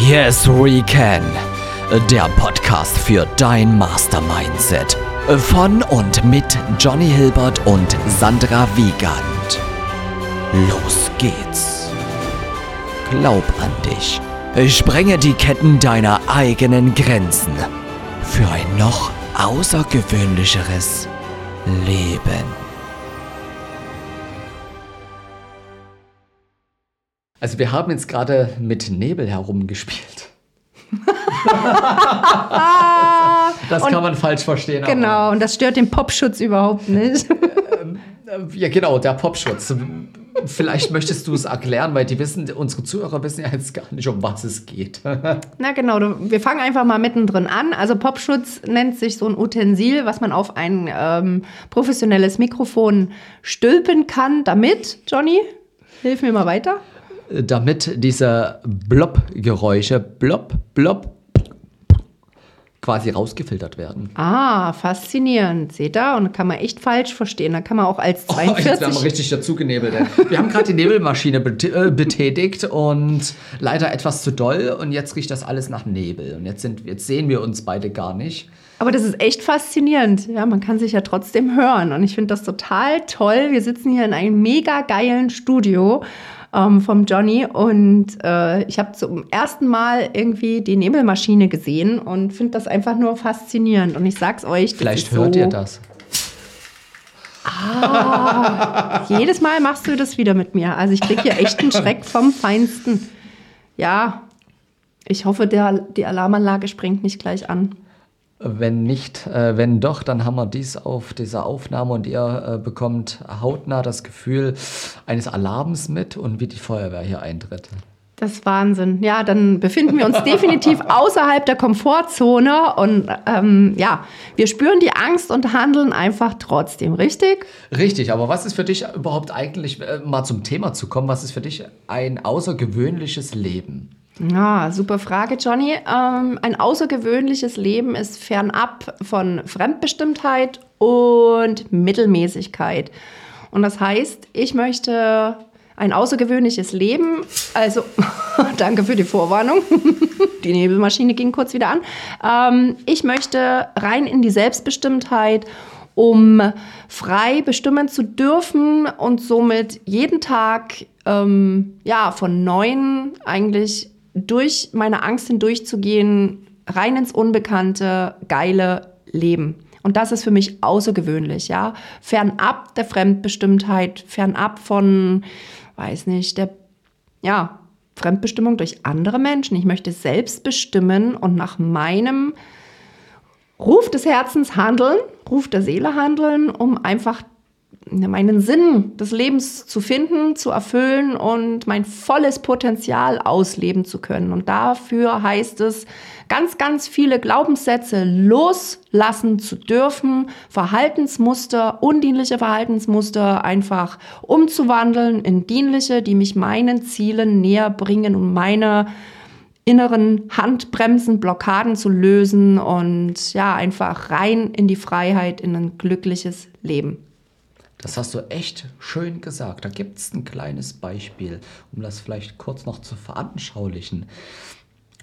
Yes, we can. Der Podcast für dein Mastermindset. Von und mit Johnny Hilbert und Sandra Wiegand. Los geht's. Glaub an dich. Sprenge die Ketten deiner eigenen Grenzen. Für ein noch außergewöhnlicheres Leben. Also wir haben jetzt gerade mit Nebel herumgespielt. das Und- kann man falsch verstehen. aber- Genau, und das stört den Popschutz überhaupt nicht. Ja, genau, der Popschutz. Vielleicht möchtest du es erklären, weil die wissen, unsere Zuhörer wissen ja jetzt gar nicht, um was es geht. Na genau, wir fangen einfach mal mittendrin an. Also Popschutz nennt sich so ein Utensil, was man auf ein ähm, professionelles Mikrofon stülpen kann. Damit, Johnny, hilf mir mal weiter. Damit diese Blob-Geräusche, Blob, Blob, quasi rausgefiltert werden. Ah, faszinierend. Seht ihr? Und kann man echt falsch verstehen. Da kann man auch als Oh, jetzt werden wir 42... richtig dazu genebelt. Wir haben gerade die Nebelmaschine äh, betätigt und leider etwas zu doll und jetzt riecht das alles nach Nebel. Und jetzt, sind, jetzt sehen wir uns beide gar nicht. Aber das ist echt faszinierend. Ja, man kann sich ja trotzdem hören. Und ich finde das total toll. Wir sitzen hier in einem mega geilen Studio ähm, vom Johnny. Und äh, ich habe zum ersten Mal irgendwie die Nebelmaschine gesehen und finde das einfach nur faszinierend. Und ich sag's euch. Vielleicht hört so, ihr das. Jedes Mal machst du das wieder mit mir. Also ich kriege hier echt einen Schreck vom Feinsten. Ja, ich hoffe, der, die Alarmanlage springt nicht gleich an. Wenn nicht, äh, wenn doch, dann haben wir dies auf dieser Aufnahme und ihr äh, bekommt hautnah das Gefühl eines Alarms mit und wie die Feuerwehr hier eintritt. Das ist Wahnsinn. Ja, dann befinden wir uns definitiv außerhalb der Komfortzone und ähm, ja, wir spüren die Angst und handeln einfach trotzdem, richtig? Richtig, aber was ist für dich überhaupt eigentlich, äh, mal zum Thema zu kommen, was ist für dich ein außergewöhnliches Leben? Ja, super Frage, Johnny. Ähm, ein außergewöhnliches Leben ist fernab von Fremdbestimmtheit und Mittelmäßigkeit. Und das heißt, ich möchte ein außergewöhnliches Leben, also danke für die Vorwarnung, die Nebelmaschine ging kurz wieder an. Ähm, ich möchte rein in die Selbstbestimmtheit, um frei bestimmen zu dürfen und somit jeden Tag ähm, ja, von neuem eigentlich durch meine Angst hindurchzugehen, rein ins Unbekannte, geile Leben. Und das ist für mich außergewöhnlich, ja. Fernab der Fremdbestimmtheit, fernab von, weiß nicht, der, ja, Fremdbestimmung durch andere Menschen. Ich möchte selbst bestimmen und nach meinem Ruf des Herzens handeln, Ruf der Seele handeln, um einfach meinen Sinn des Lebens zu finden, zu erfüllen und mein volles Potenzial ausleben zu können. Und dafür heißt es, ganz, ganz viele Glaubenssätze loslassen zu dürfen, Verhaltensmuster, undienliche Verhaltensmuster einfach umzuwandeln in dienliche, die mich meinen Zielen näher bringen und meine inneren Handbremsen, Blockaden zu lösen und ja, einfach rein in die Freiheit, in ein glückliches Leben. Das hast du echt schön gesagt. Da gibt es ein kleines Beispiel, um das vielleicht kurz noch zu veranschaulichen.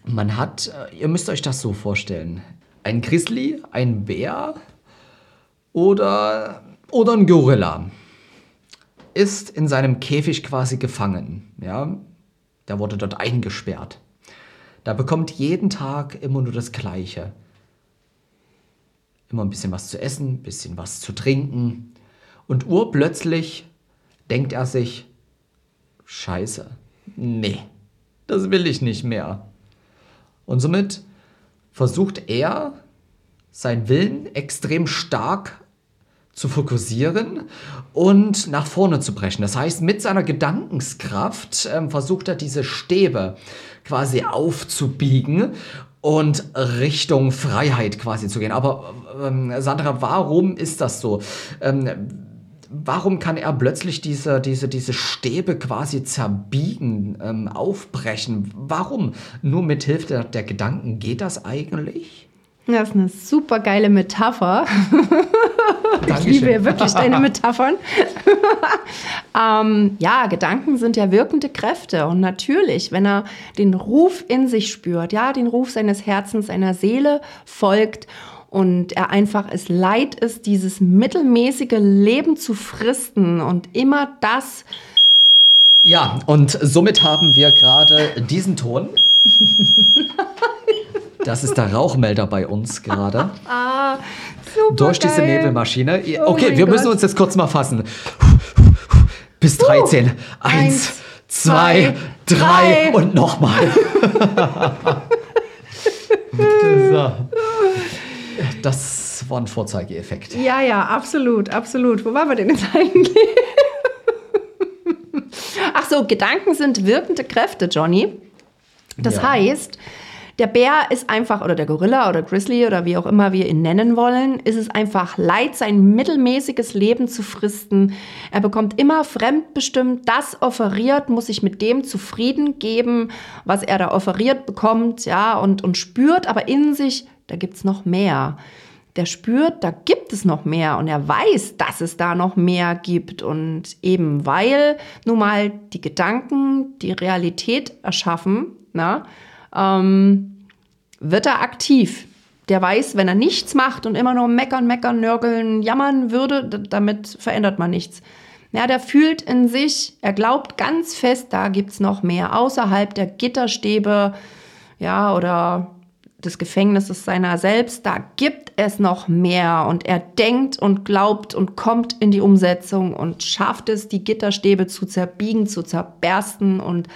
Man hat, äh, ihr müsst euch das so vorstellen, ein Grizzly, ein Bär oder, oder ein Gorilla ist in seinem Käfig quasi gefangen. Ja? Der wurde dort eingesperrt. Da bekommt jeden Tag immer nur das Gleiche. Immer ein bisschen was zu essen, ein bisschen was zu trinken. Und urplötzlich denkt er sich, scheiße, nee, das will ich nicht mehr. Und somit versucht er, seinen Willen extrem stark zu fokussieren und nach vorne zu brechen. Das heißt, mit seiner Gedankenskraft ähm, versucht er diese Stäbe quasi aufzubiegen und Richtung Freiheit quasi zu gehen. Aber ähm, Sandra, warum ist das so? Ähm, warum kann er plötzlich diese, diese, diese Stäbe quasi zerbiegen, ähm, aufbrechen? Warum? Nur mit Hilfe der, der Gedanken geht das eigentlich? Das ist eine super geile Metapher. ich Dankeschön. liebe ja wirklich deine Metaphern. ähm, ja, Gedanken sind ja wirkende Kräfte. Und natürlich, wenn er den Ruf in sich spürt, ja, den Ruf seines Herzens, seiner Seele folgt und er einfach es leid ist, dieses mittelmäßige Leben zu fristen und immer das Ja, und somit haben wir gerade diesen Ton. Das ist der Rauchmelder bei uns gerade. Ah, super Durch diese geil. Nebelmaschine. Oh Okay, mein wir müssen Gott. uns jetzt kurz mal fassen. Bis 13. Eins, Eins, zwei, zwei, drei drei. und nochmal. so. Das war ein Vorzeigeeffekt. Ja, ja, absolut, absolut. Wo waren wir denn jetzt eigentlich? Ach so, Gedanken sind wirkende Kräfte, Johnny. Das Ja. heißt, der Bär ist einfach, oder der Gorilla oder Grizzly oder wie auch immer wir ihn nennen wollen, ist es einfach leid, sein mittelmäßiges Leben zu fristen. Er bekommt immer fremdbestimmt das offeriert, muss sich mit dem zufrieden geben, was er da offeriert bekommt, ja, und, und spürt aber in sich, da gibt's noch mehr. Der spürt, da gibt es noch mehr und er weiß, dass es da noch mehr gibt. Und eben weil nun mal die Gedanken die Realität erschaffen, na, ähm, wird er aktiv. Der weiß, wenn er nichts macht und immer nur meckern, meckern, nörgeln, jammern würde, damit verändert man nichts. Ja, der fühlt in sich, er glaubt ganz fest, da gibt's noch mehr, außerhalb der Gitterstäbe, ja, oder des Gefängnisses seiner selbst, da gibt es noch mehr und er denkt und glaubt und kommt in die Umsetzung und schafft es, die Gitterstäbe zu zerbiegen, zu zerbersten und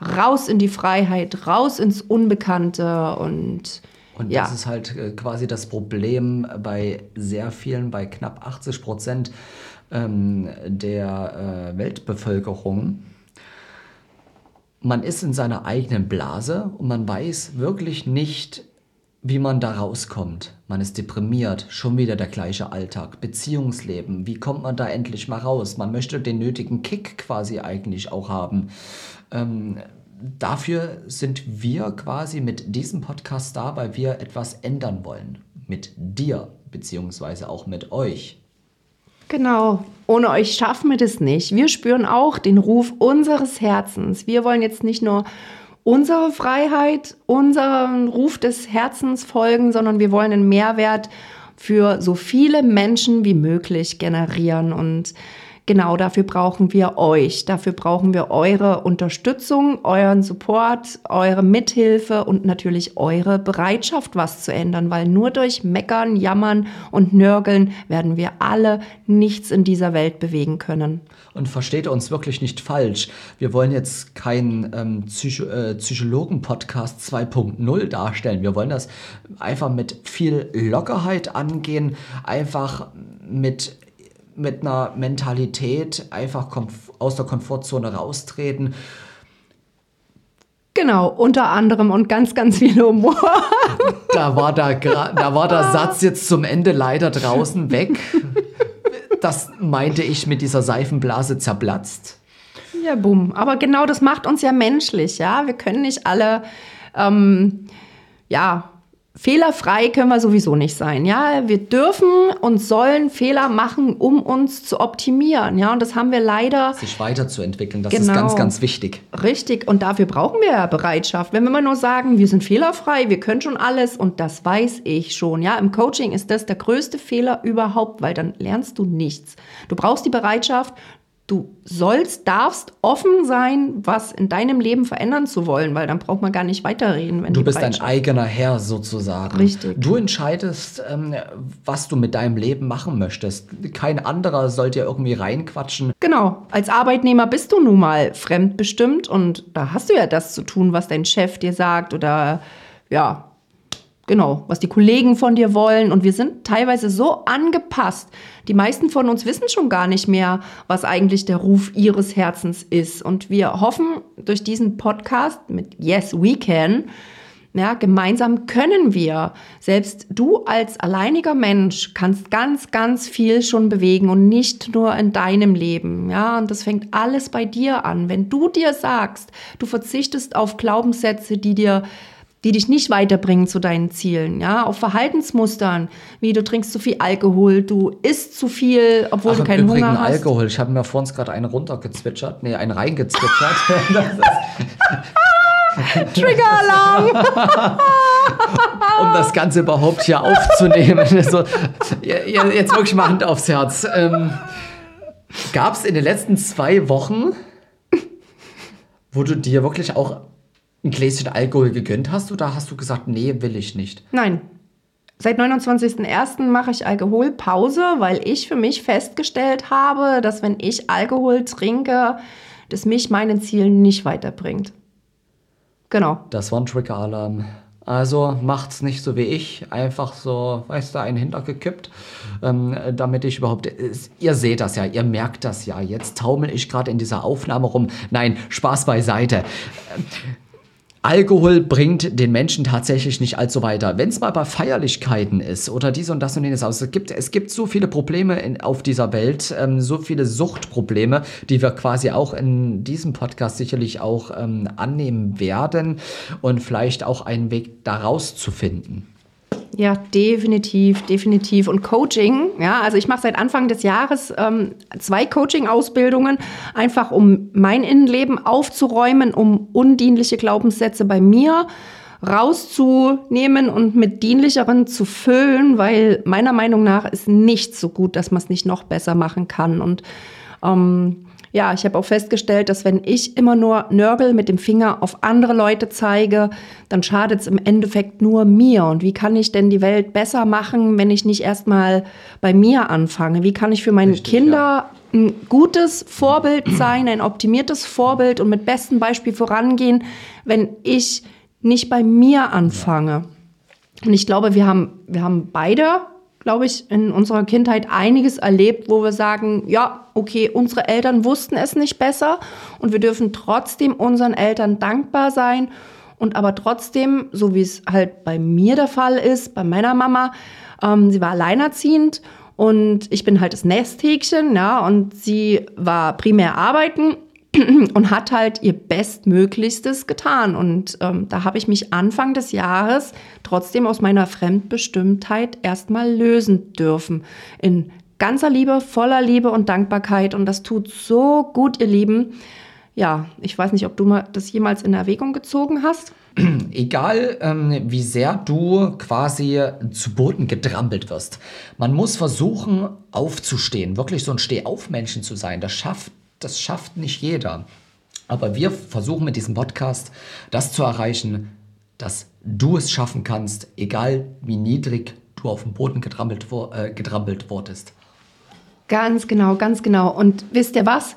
raus in die Freiheit, raus ins Unbekannte und, Und ja. das ist halt äh, quasi das Problem bei sehr vielen, bei knapp 80 Prozent ähm, der äh, Weltbevölkerung. Man ist in seiner eigenen Blase und man weiß wirklich nicht, wie man da rauskommt. Man ist deprimiert, schon wieder der gleiche Alltag, Beziehungsleben. Wie kommt man da endlich mal raus? Man möchte den nötigen Kick quasi eigentlich auch haben. Ähm, dafür sind wir quasi mit diesem Podcast da, weil wir etwas ändern wollen. Mit dir, beziehungsweise auch mit euch. Genau. Ohne euch schaffen wir das nicht. Wir spüren auch den Ruf unseres Herzens. Wir wollen jetzt nicht nur unsere Freiheit, unseren Ruf des Herzens folgen, sondern wir wollen einen Mehrwert für so viele Menschen wie möglich generieren. Und genau dafür brauchen wir euch. Dafür brauchen wir eure Unterstützung, euren Support, eure Mithilfe und natürlich eure Bereitschaft, was zu ändern, weil nur durch Meckern, Jammern und Nörgeln werden wir alle nichts in dieser Welt bewegen können. Und versteht uns wirklich nicht falsch. Wir wollen jetzt keinen ähm, Psycho äh, Psychologen-Podcast 2.0 darstellen. Wir wollen das einfach mit viel Lockerheit angehen, einfach mit, mit einer Mentalität einfach aus der Komfortzone raustreten. Genau, unter anderem und ganz, ganz viel Humor. Da war der, Gra- da war der Satz jetzt zum Ende leider draußen weg. Das meinte ich mit dieser Seifenblase zerplatzt. Ja, bumm. Aber genau das macht uns ja menschlich, ja. Wir können nicht alle, ähm, ja, fehlerfrei können wir sowieso nicht sein, ja. Wir dürfen und sollen Fehler machen, um uns zu optimieren, ja. Und das haben wir leider Sich weiterzuentwickeln, das ist Genau. ganz, ganz wichtig. Richtig, und dafür brauchen wir ja Bereitschaft. Wenn wir immer nur sagen, wir sind fehlerfrei, wir können schon alles und das weiß ich schon. Ja, im Coaching ist das der größte Fehler überhaupt, weil dann lernst du nichts. Du brauchst die Bereitschaft, du sollst, darfst offen sein, was in deinem Leben verändern zu wollen, weil dann braucht man gar nicht weiterreden, wenn Du bist dein eigener Herr sozusagen. Richtig. Du entscheidest, ähm, was du mit deinem Leben machen möchtest. Kein anderer soll dir irgendwie reinquatschen. Genau, als Arbeitnehmer bist du nun mal fremdbestimmt und da hast du ja das zu tun, was dein Chef dir sagt oder ja, genau, was die Kollegen von dir wollen. Und wir sind teilweise so angepasst. Die meisten von uns wissen schon gar nicht mehr, was eigentlich der Ruf ihres Herzens ist. Und wir hoffen durch diesen Podcast mit Yes, We Can, ja, gemeinsam können wir. Selbst du als alleiniger Mensch kannst ganz, ganz viel schon bewegen und nicht nur in deinem Leben. Ja, und das fängt alles bei dir an. Wenn du dir sagst, du verzichtest auf Glaubenssätze, die dir die dich nicht weiterbringen zu deinen Zielen, ja, auf Verhaltensmustern, wie du trinkst zu viel Alkohol, du isst zu viel, obwohl Ach, du keinen Übrigen Hunger hast. Alkohol. Ich habe mir vorhin gerade einen runtergezwitschert. Nee, einen reingezwitschert. Trigger-Alarm! um das Ganze überhaupt hier aufzunehmen. so, jetzt wirklich mal Hand aufs Herz. Ähm, Gab es in den letzten zwei Wochen, wo du dir wirklich auch ein Gläschen Alkohol gegönnt hast oder hast du gesagt, nee, will ich nicht? Nein. Seit 29.01. mache ich Alkoholpause, weil ich für mich festgestellt habe, dass wenn ich Alkohol trinke, das mich meinen Zielen nicht weiterbringt. Genau. Das war ein Trigger-Alarm. Also macht's nicht so wie ich, einfach so, weißt du, einen hintergekippt, ähm, damit ich überhaupt. Ihr seht das ja, ihr merkt das ja. Jetzt taumel ich gerade in dieser Aufnahme rum. Nein, Spaß beiseite. Alkohol bringt den Menschen tatsächlich nicht allzu weiter. Wenn es mal bei Feierlichkeiten ist oder dies und das und jenes aus, es gibt, es gibt so viele Probleme in, auf dieser Welt, ähm, so viele Suchtprobleme, die wir quasi auch in diesem Podcast sicherlich auch ähm, annehmen werden und vielleicht auch einen Weg daraus zu finden. Ja, definitiv, definitiv. Und Coaching, ja, also ich mache seit Anfang des Jahres ähm, zwei Coaching-Ausbildungen, einfach um mein Innenleben aufzuräumen, um undienliche Glaubenssätze bei mir rauszunehmen und mit dienlicheren zu füllen, weil meiner Meinung nach ist nichts so gut, dass man es nicht noch besser machen kann. Und ähm, ja, ich habe auch festgestellt, dass wenn ich immer nur Nörgel mit dem Finger auf andere Leute zeige, dann schadet es im Endeffekt nur mir. Und wie kann ich denn die Welt besser machen, wenn ich nicht erstmal bei mir anfange? Wie kann ich für meine Richtig, Kinder ja. ein gutes Vorbild sein, ein optimiertes Vorbild und mit bestem Beispiel vorangehen, wenn ich nicht bei mir anfange? Und ich glaube, wir haben, wir haben beide glaube ich, in unserer Kindheit einiges erlebt, wo wir sagen, ja, okay, unsere Eltern wussten es nicht besser und wir dürfen trotzdem unseren Eltern dankbar sein. Und aber trotzdem, so wie es halt bei mir der Fall ist, bei meiner Mama, ähm, sie war alleinerziehend und ich bin halt das Nesthäkchen, ja, und sie war primär arbeiten und hat halt ihr Bestmöglichstes getan. Und ähm, da habe ich mich Anfang des Jahres trotzdem aus meiner Fremdbestimmtheit erstmal lösen dürfen. In ganzer Liebe, voller Liebe und Dankbarkeit. Und das tut so gut, ihr Lieben. Ja, ich weiß nicht, ob du mal das jemals in Erwägung gezogen hast. Egal, ähm, wie sehr du quasi zu Boden getrampelt wirst. Man muss versuchen, aufzustehen, wirklich so ein Stehaufmenschen zu sein. Das schafft das schafft nicht jeder. Aber wir versuchen mit diesem Podcast das zu erreichen, dass du es schaffen kannst, egal wie niedrig du auf dem Boden getrampelt, äh, getrampelt wurdest. Ganz genau, ganz genau. Und wisst ihr was?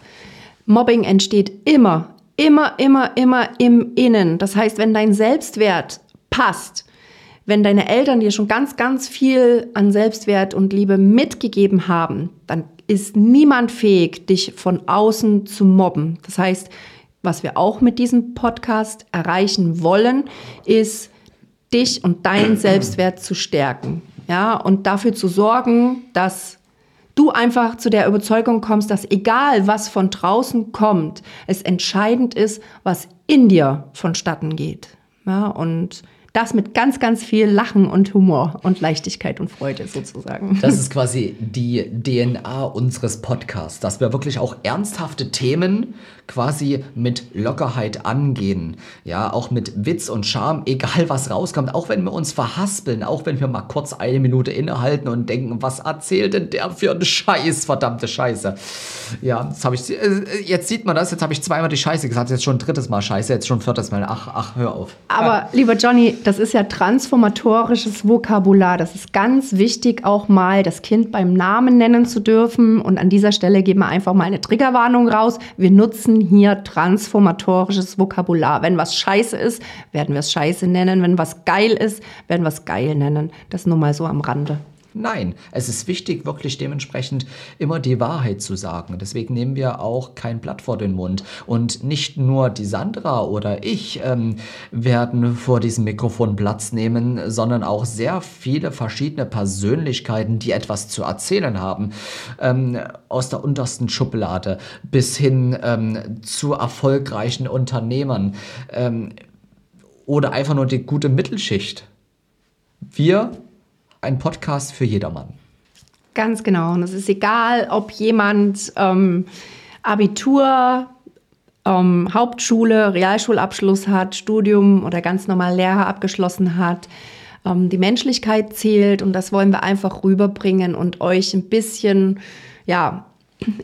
Mobbing entsteht immer, immer, immer, immer im Innen. Das heißt, wenn dein Selbstwert passt, wenn deine Eltern dir schon ganz, ganz viel an Selbstwert und Liebe mitgegeben haben, dann ist niemand fähig, dich von außen zu mobben. Das heißt, was wir auch mit diesem Podcast erreichen wollen, ist, dich und deinen Selbstwert zu stärken. Ja, und dafür zu sorgen, dass du einfach zu der Überzeugung kommst, dass egal was von draußen kommt, es entscheidend ist, was in dir vonstatten geht. Ja, und das mit ganz, ganz viel Lachen und Humor und Leichtigkeit und Freude sozusagen. Das ist quasi die DNA unseres Podcasts, dass wir wirklich auch ernsthafte Themen quasi mit Lockerheit angehen. Ja, auch mit Witz und Charme, egal was rauskommt, auch wenn wir uns verhaspeln, auch wenn wir mal kurz eine Minute innehalten und denken, was erzählt denn der für einen Scheiß, verdammte Scheiße. Ja, jetzt habe ich, äh, jetzt sieht man das, jetzt habe ich zweimal die Scheiße gesagt, jetzt schon ein drittes Mal Scheiße, jetzt schon viertes Mal. Ach, ach, hör auf. Aber lieber Johnny, das ist ja transformatorisches Vokabular. Das ist ganz wichtig, auch mal das Kind beim Namen nennen zu dürfen. Und an dieser Stelle geben wir einfach mal eine Triggerwarnung raus. Wir nutzen hier transformatorisches Vokabular. Wenn was scheiße ist, werden wir es scheiße nennen. Wenn was geil ist, werden wir es geil nennen. Das nur mal so am Rande. Nein, es ist wichtig, wirklich dementsprechend immer die Wahrheit zu sagen. Deswegen nehmen wir auch kein Blatt vor den Mund. Und nicht nur die Sandra oder ich ähm, werden vor diesem Mikrofon Platz nehmen, sondern auch sehr viele verschiedene Persönlichkeiten, die etwas zu erzählen haben. Ähm, aus der untersten Schublade bis hin ähm, zu erfolgreichen Unternehmern. Ähm, oder einfach nur die gute Mittelschicht. Wir, ein Podcast für jedermann. Ganz genau. Und es ist egal, ob jemand ähm, Abitur, ähm, Hauptschule, Realschulabschluss hat, Studium oder ganz normal Lehrer abgeschlossen hat. Ähm, die Menschlichkeit zählt und das wollen wir einfach rüberbringen und euch ein bisschen, ja,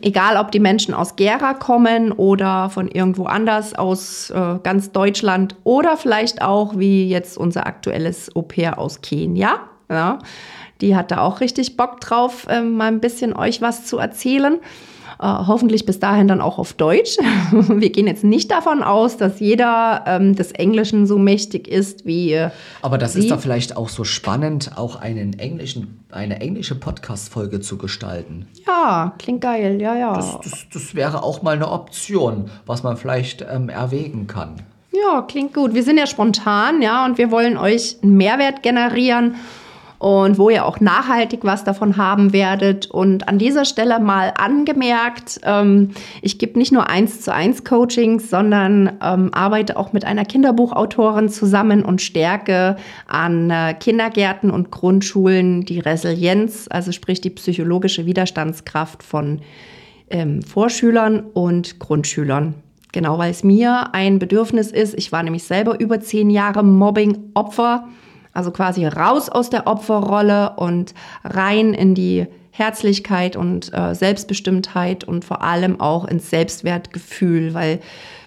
egal ob die Menschen aus Gera kommen oder von irgendwo anders aus äh, ganz Deutschland oder vielleicht auch wie jetzt unser aktuelles Au-pair aus Kenia. Ja, die hat da auch richtig Bock drauf, äh, mal ein bisschen euch was zu erzählen. Äh, hoffentlich bis dahin dann auch auf Deutsch. Wir gehen jetzt nicht davon aus, dass jeder ähm, des Englischen so mächtig ist wie. Äh, Aber das Sie. ist doch vielleicht auch so spannend, auch einen englischen, eine englische Podcast-Folge zu gestalten. Ja, klingt geil, ja, ja. Das, das, das wäre auch mal eine Option, was man vielleicht ähm, erwägen kann. Ja, klingt gut. Wir sind ja spontan, ja, und wir wollen euch einen Mehrwert generieren und wo ihr auch nachhaltig was davon haben werdet. Und an dieser Stelle mal angemerkt, ähm, ich gebe nicht nur eins zu eins Coachings, sondern ähm, arbeite auch mit einer Kinderbuchautorin zusammen und stärke an äh, Kindergärten und Grundschulen die Resilienz, also sprich die psychologische Widerstandskraft von ähm, Vorschülern und Grundschülern. Genau, weil es mir ein Bedürfnis ist. Ich war nämlich selber über zehn Jahre Mobbing-Opfer. Also quasi raus aus der Opferrolle und rein in die Herzlichkeit und äh, Selbstbestimmtheit und vor allem auch ins Selbstwertgefühl. Weil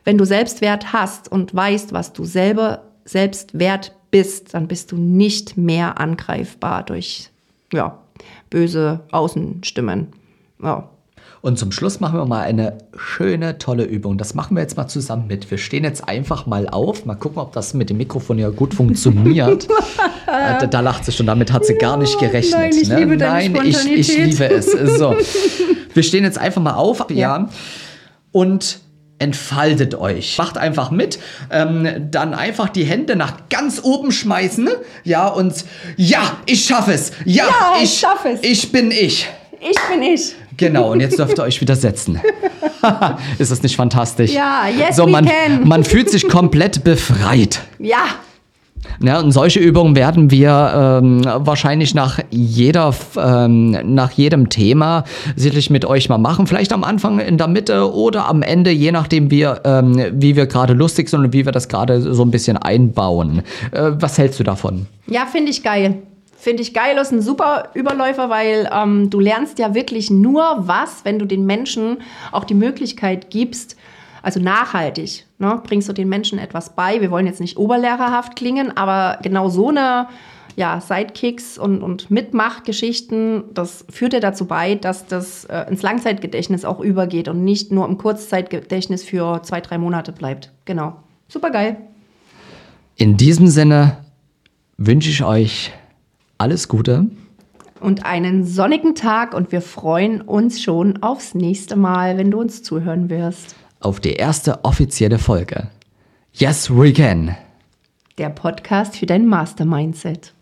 wenn du Selbstwert hast und weißt, was du selber Selbstwert bist, dann bist du nicht mehr angreifbar durch ja, böse Außenstimmen. Ja. Und zum Schluss machen wir mal eine schöne, tolle Übung. Das machen wir jetzt mal zusammen mit. Wir stehen jetzt einfach mal auf. Mal gucken, ob das mit dem Mikrofon ja gut funktioniert. Äh, da, da lacht sie schon, damit hat sie gar nicht gerechnet. nein, ich ne? liebe deine Nein, ich, ich liebe es. So. Wir stehen jetzt einfach mal auf, ja. Und entfaltet euch. Macht einfach mit. Ähm, dann einfach die Hände nach ganz oben schmeißen. Ja, und ja, ich schaffe es. Ja, Ja, ich ich schaff es. Ich bin ich. Ich bin ich. Genau, und jetzt dürft ihr euch wieder setzen. ist das nicht fantastisch? Ja, yes, so, we man, can. man fühlt sich komplett befreit. Ja, Ja, und solche Übungen werden wir ähm, wahrscheinlich nach jeder, ähm, nach jedem Thema sicherlich mit euch mal machen. Vielleicht am Anfang, in der Mitte oder am Ende, je nachdem, wie, ähm, wie wir gerade lustig sind und wie wir das gerade so ein bisschen einbauen. Äh, was hältst du davon? Ja, finde ich geil. Finde ich geil, ist ein super Überläufer, weil ähm, du lernst ja wirklich nur was, wenn du den Menschen auch die Möglichkeit gibst, also nachhaltig, ne, bringst du den Menschen etwas bei. Wir wollen jetzt nicht oberlehrerhaft klingen, aber genau so eine ja, Sidekicks und, und Mitmachgeschichten, das führt ja dazu bei, dass das äh, ins Langzeitgedächtnis auch übergeht und nicht nur im Kurzzeitgedächtnis für zwei, drei Monate bleibt. Genau. Super geil. In diesem Sinne wünsche ich euch alles Gute. und einen sonnigen Tag und wir freuen uns schon aufs nächste Mal, wenn du uns zuhören wirst. auf die erste offizielle Folge. Yes, we can. Der Podcast für dein Mastermindset.